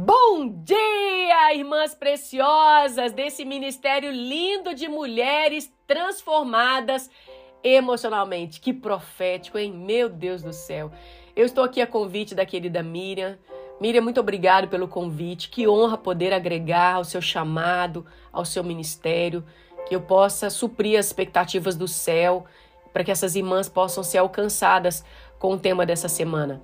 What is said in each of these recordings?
Bom dia, irmãs preciosas desse ministério lindo de mulheres transformadas emocionalmente. Que profético, hein? Meu Deus do céu. Eu estou aqui a convite da querida Miriam. Miriam, muito obrigado pelo convite. Que honra poder agregar ao seu chamado, ao seu ministério, que eu possa suprir as expectativas do céu, para que essas irmãs possam ser alcançadas com o tema dessa semana.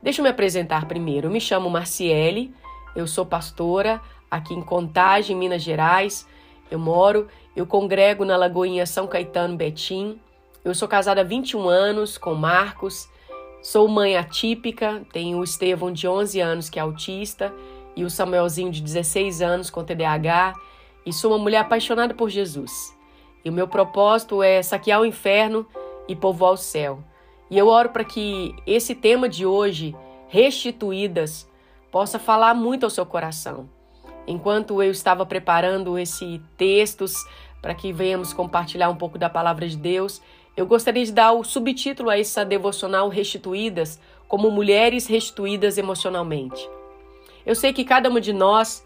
Deixa eu me apresentar primeiro. Eu me chamo Marciele, eu sou pastora aqui em Contagem, Minas Gerais. Eu moro, eu congrego na Lagoinha São Caetano Betim. Eu sou casada há 21 anos com Marcos. Sou mãe atípica, tenho o Estevão de 11 anos que é autista e o Samuelzinho de 16 anos com TDAH e sou uma mulher apaixonada por Jesus. E o meu propósito é saquear o inferno e povoar o céu. E eu oro para que esse tema de hoje, restituídas, possa falar muito ao seu coração. Enquanto eu estava preparando esse textos para que venhamos compartilhar um pouco da palavra de Deus, eu gostaria de dar o subtítulo a essa devocional Restituídas, como mulheres restituídas emocionalmente. Eu sei que cada uma de nós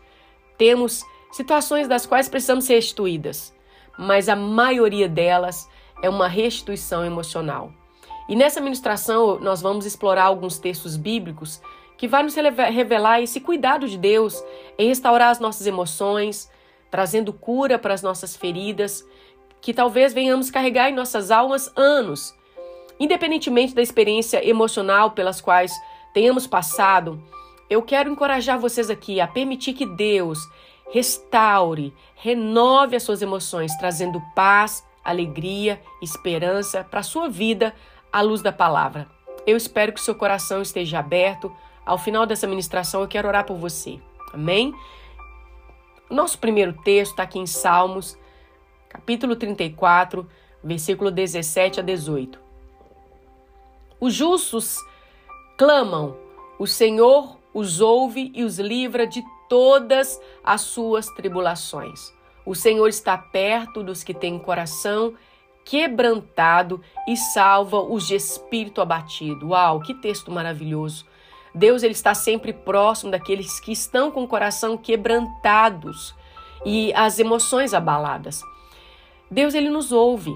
temos situações das quais precisamos ser restituídas, mas a maioria delas é uma restituição emocional. E nessa ministração nós vamos explorar alguns textos bíblicos que vai nos revelar esse cuidado de Deus em restaurar as nossas emoções, trazendo cura para as nossas feridas, que talvez venhamos carregar em nossas almas anos. Independentemente da experiência emocional pelas quais tenhamos passado, eu quero encorajar vocês aqui a permitir que Deus restaure, renove as suas emoções, trazendo paz, alegria, esperança para a sua vida à luz da palavra. Eu espero que seu coração esteja aberto ao final dessa ministração, eu quero orar por você. Amém? Nosso primeiro texto está aqui em Salmos, capítulo 34, versículo 17 a 18. Os justos clamam, o Senhor os ouve e os livra de todas as suas tribulações. O Senhor está perto dos que têm coração quebrantado e salva os de espírito abatido. Uau, que texto maravilhoso! Deus ele está sempre próximo daqueles que estão com o coração quebrantados e as emoções abaladas. Deus ele nos ouve.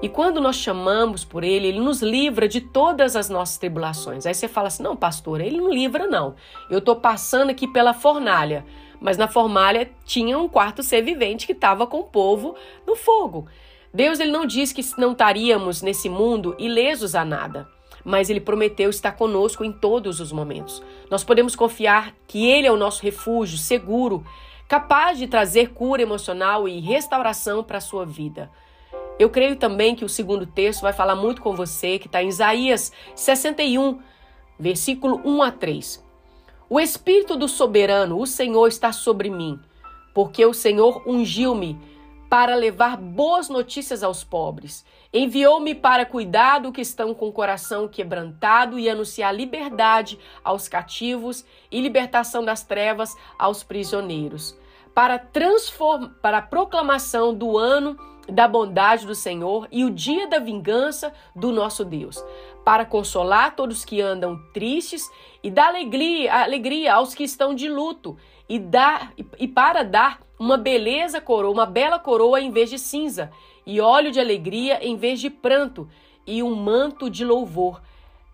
E quando nós chamamos por ele, ele nos livra de todas as nossas tribulações. Aí você fala assim: "Não, pastor, ele não livra não. Eu estou passando aqui pela fornalha". Mas na fornalha tinha um quarto ser vivente que estava com o povo no fogo. Deus ele não diz que não estaríamos nesse mundo ilesos a nada mas ele prometeu estar conosco em todos os momentos. Nós podemos confiar que ele é o nosso refúgio seguro, capaz de trazer cura emocional e restauração para a sua vida. Eu creio também que o segundo texto vai falar muito com você, que está em Isaías 61, versículo 1 a 3. O Espírito do Soberano, o Senhor, está sobre mim, porque o Senhor ungiu-me para levar boas notícias aos pobres. Enviou-me para cuidar do que estão com o coração quebrantado e anunciar liberdade aos cativos e libertação das trevas aos prisioneiros. Para, transform... para a proclamação do ano da bondade do Senhor e o dia da vingança do nosso Deus, para consolar todos que andam tristes e dar alegria, alegria aos que estão de luto e dar e para dar uma beleza coroa, uma bela coroa em vez de cinza, e óleo de alegria em vez de pranto, e um manto de louvor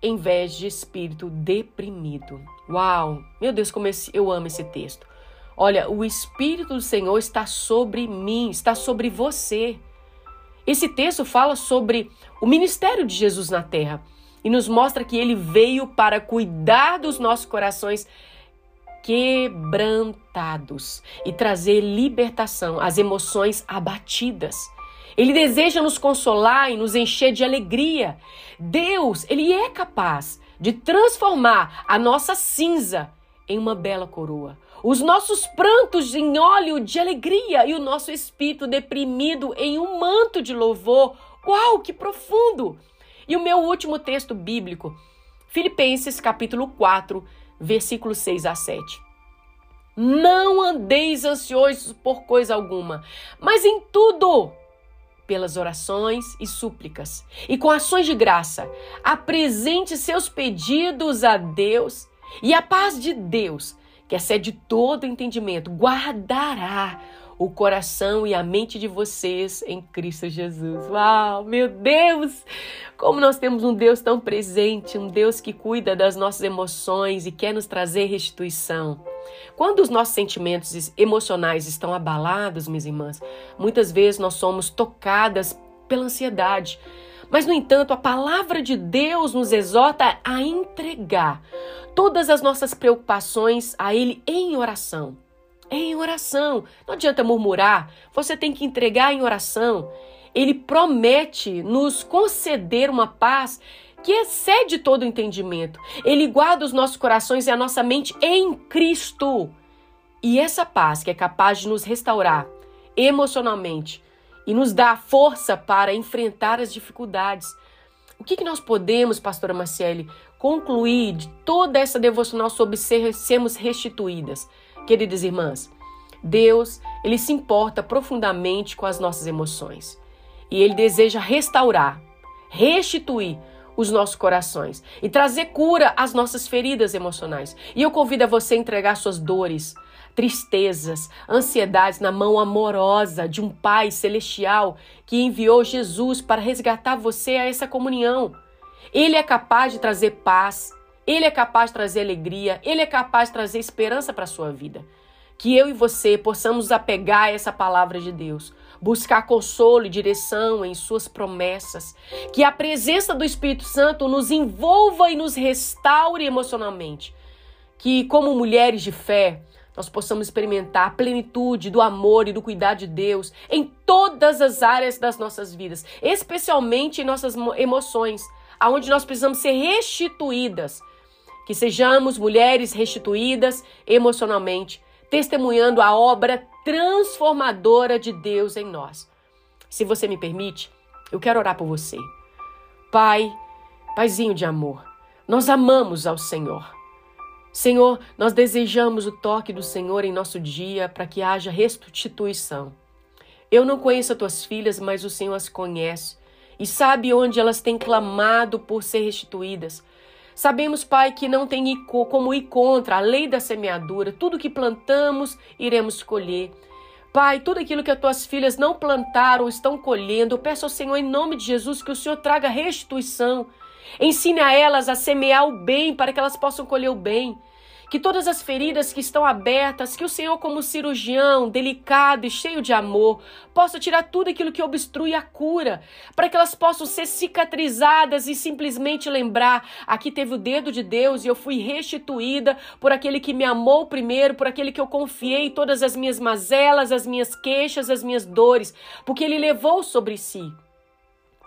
em vez de espírito deprimido. Uau! Meu Deus, como eu amo esse texto. Olha, o Espírito do Senhor está sobre mim, está sobre você. Esse texto fala sobre o ministério de Jesus na terra e nos mostra que ele veio para cuidar dos nossos corações quebrantados e trazer libertação às emoções abatidas. Ele deseja nos consolar e nos encher de alegria. Deus, ele é capaz de transformar a nossa cinza em uma bela coroa, os nossos prantos em óleo de alegria e o nosso espírito deprimido em um manto de louvor. Uau, que profundo! E o meu último texto bíblico, Filipenses capítulo 4, versículos 6 a 7. Não andeis ansiosos por coisa alguma, mas em tudo, pelas orações e súplicas, e com ações de graça, apresente seus pedidos a Deus, e a paz de Deus, que excede todo entendimento, guardará o coração e a mente de vocês em Cristo Jesus. Uau, meu Deus! Como nós temos um Deus tão presente, um Deus que cuida das nossas emoções e quer nos trazer restituição. Quando os nossos sentimentos emocionais estão abalados, minhas irmãs, muitas vezes nós somos tocadas pela ansiedade. Mas, no entanto, a palavra de Deus nos exorta a entregar todas as nossas preocupações a Ele em oração em oração. Não adianta murmurar, você tem que entregar em oração. Ele promete nos conceder uma paz que excede todo entendimento. Ele guarda os nossos corações e a nossa mente em Cristo. E essa paz que é capaz de nos restaurar emocionalmente e nos dar força para enfrentar as dificuldades. O que, que nós podemos, pastora Marcele, concluir de toda essa devocional sobre ser, sermos restituídas? Queridas irmãs, Deus, ele se importa profundamente com as nossas emoções. E ele deseja restaurar, restituir os nossos corações e trazer cura às nossas feridas emocionais. E eu convido a você a entregar suas dores, tristezas, ansiedades na mão amorosa de um Pai celestial que enviou Jesus para resgatar você a essa comunhão. Ele é capaz de trazer paz, ele é capaz de trazer alegria, ele é capaz de trazer esperança para a sua vida. Que eu e você possamos apegar essa palavra de Deus, buscar consolo e direção em suas promessas, que a presença do Espírito Santo nos envolva e nos restaure emocionalmente. Que como mulheres de fé, nós possamos experimentar a plenitude do amor e do cuidado de Deus em todas as áreas das nossas vidas, especialmente em nossas emoções, aonde nós precisamos ser restituídas que sejamos mulheres restituídas emocionalmente, testemunhando a obra transformadora de Deus em nós. Se você me permite, eu quero orar por você. Pai, Paizinho de amor, nós amamos ao Senhor. Senhor, nós desejamos o toque do Senhor em nosso dia para que haja restituição. Eu não conheço as tuas filhas, mas o Senhor as conhece e sabe onde elas têm clamado por ser restituídas. Sabemos, Pai, que não tem como ir contra a lei da semeadura. Tudo que plantamos, iremos colher. Pai, tudo aquilo que as tuas filhas não plantaram, estão colhendo. Eu peço ao Senhor, em nome de Jesus, que o Senhor traga restituição. Ensine a elas a semear o bem para que elas possam colher o bem que todas as feridas que estão abertas, que o Senhor, como cirurgião, delicado e cheio de amor, possa tirar tudo aquilo que obstrui a cura, para que elas possam ser cicatrizadas e simplesmente lembrar: aqui teve o dedo de Deus e eu fui restituída por aquele que me amou primeiro, por aquele que eu confiei todas as minhas mazelas, as minhas queixas, as minhas dores, porque ele levou sobre si.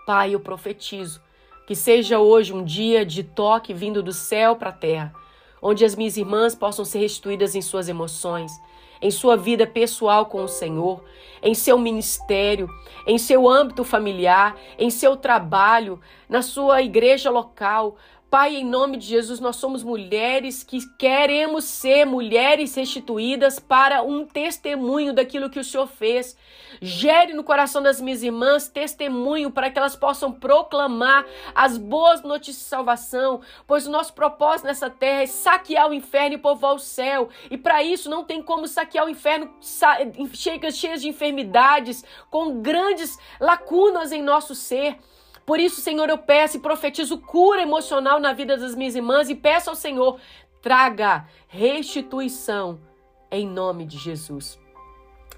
Pai, eu profetizo que seja hoje um dia de toque vindo do céu para a terra onde as minhas irmãs possam ser restituídas em suas emoções, em sua vida pessoal com o Senhor, em seu ministério, em seu âmbito familiar, em seu trabalho, na sua igreja local, Pai, em nome de Jesus, nós somos mulheres que queremos ser mulheres restituídas para um testemunho daquilo que o Senhor fez. Gere no coração das minhas irmãs testemunho para que elas possam proclamar as boas notícias de salvação, pois o nosso propósito nessa terra é saquear o inferno e povoar o céu. E para isso não tem como saquear o inferno cheias de enfermidades, com grandes lacunas em nosso ser. Por isso, Senhor, eu peço e profetizo cura emocional na vida das minhas irmãs e peço ao Senhor, traga restituição em nome de Jesus.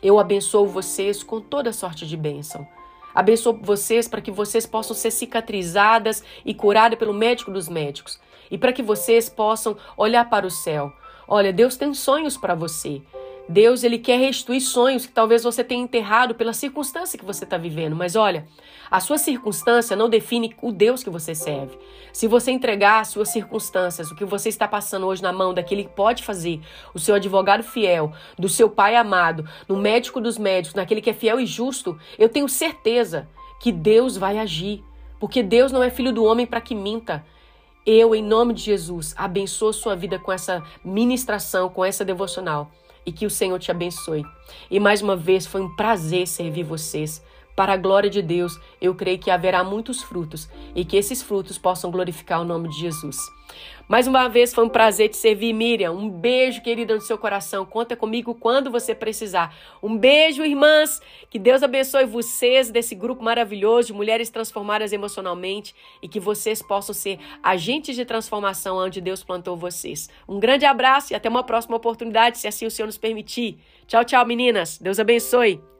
Eu abençoo vocês com toda sorte de bênção. Abençoo vocês para que vocês possam ser cicatrizadas e curadas pelo médico dos médicos. E para que vocês possam olhar para o céu. Olha, Deus tem sonhos para você. Deus ele quer restituir sonhos que talvez você tenha enterrado pela circunstância que você está vivendo. Mas olha, a sua circunstância não define o Deus que você serve. Se você entregar as suas circunstâncias, o que você está passando hoje na mão daquele que pode fazer, o seu advogado fiel, do seu pai amado, no médico dos médicos, naquele que é fiel e justo, eu tenho certeza que Deus vai agir. Porque Deus não é filho do homem para que minta. Eu, em nome de Jesus, abençoo sua vida com essa ministração, com essa devocional e que o Senhor te abençoe. E mais uma vez foi um prazer servir vocês. Para a glória de Deus, eu creio que haverá muitos frutos e que esses frutos possam glorificar o nome de Jesus. Mais uma vez foi um prazer te servir, Miriam. Um beijo, querida, no seu coração. Conta comigo quando você precisar. Um beijo, irmãs. Que Deus abençoe vocês desse grupo maravilhoso de mulheres transformadas emocionalmente e que vocês possam ser agentes de transformação onde Deus plantou vocês. Um grande abraço e até uma próxima oportunidade, se assim o Senhor nos permitir. Tchau, tchau, meninas. Deus abençoe.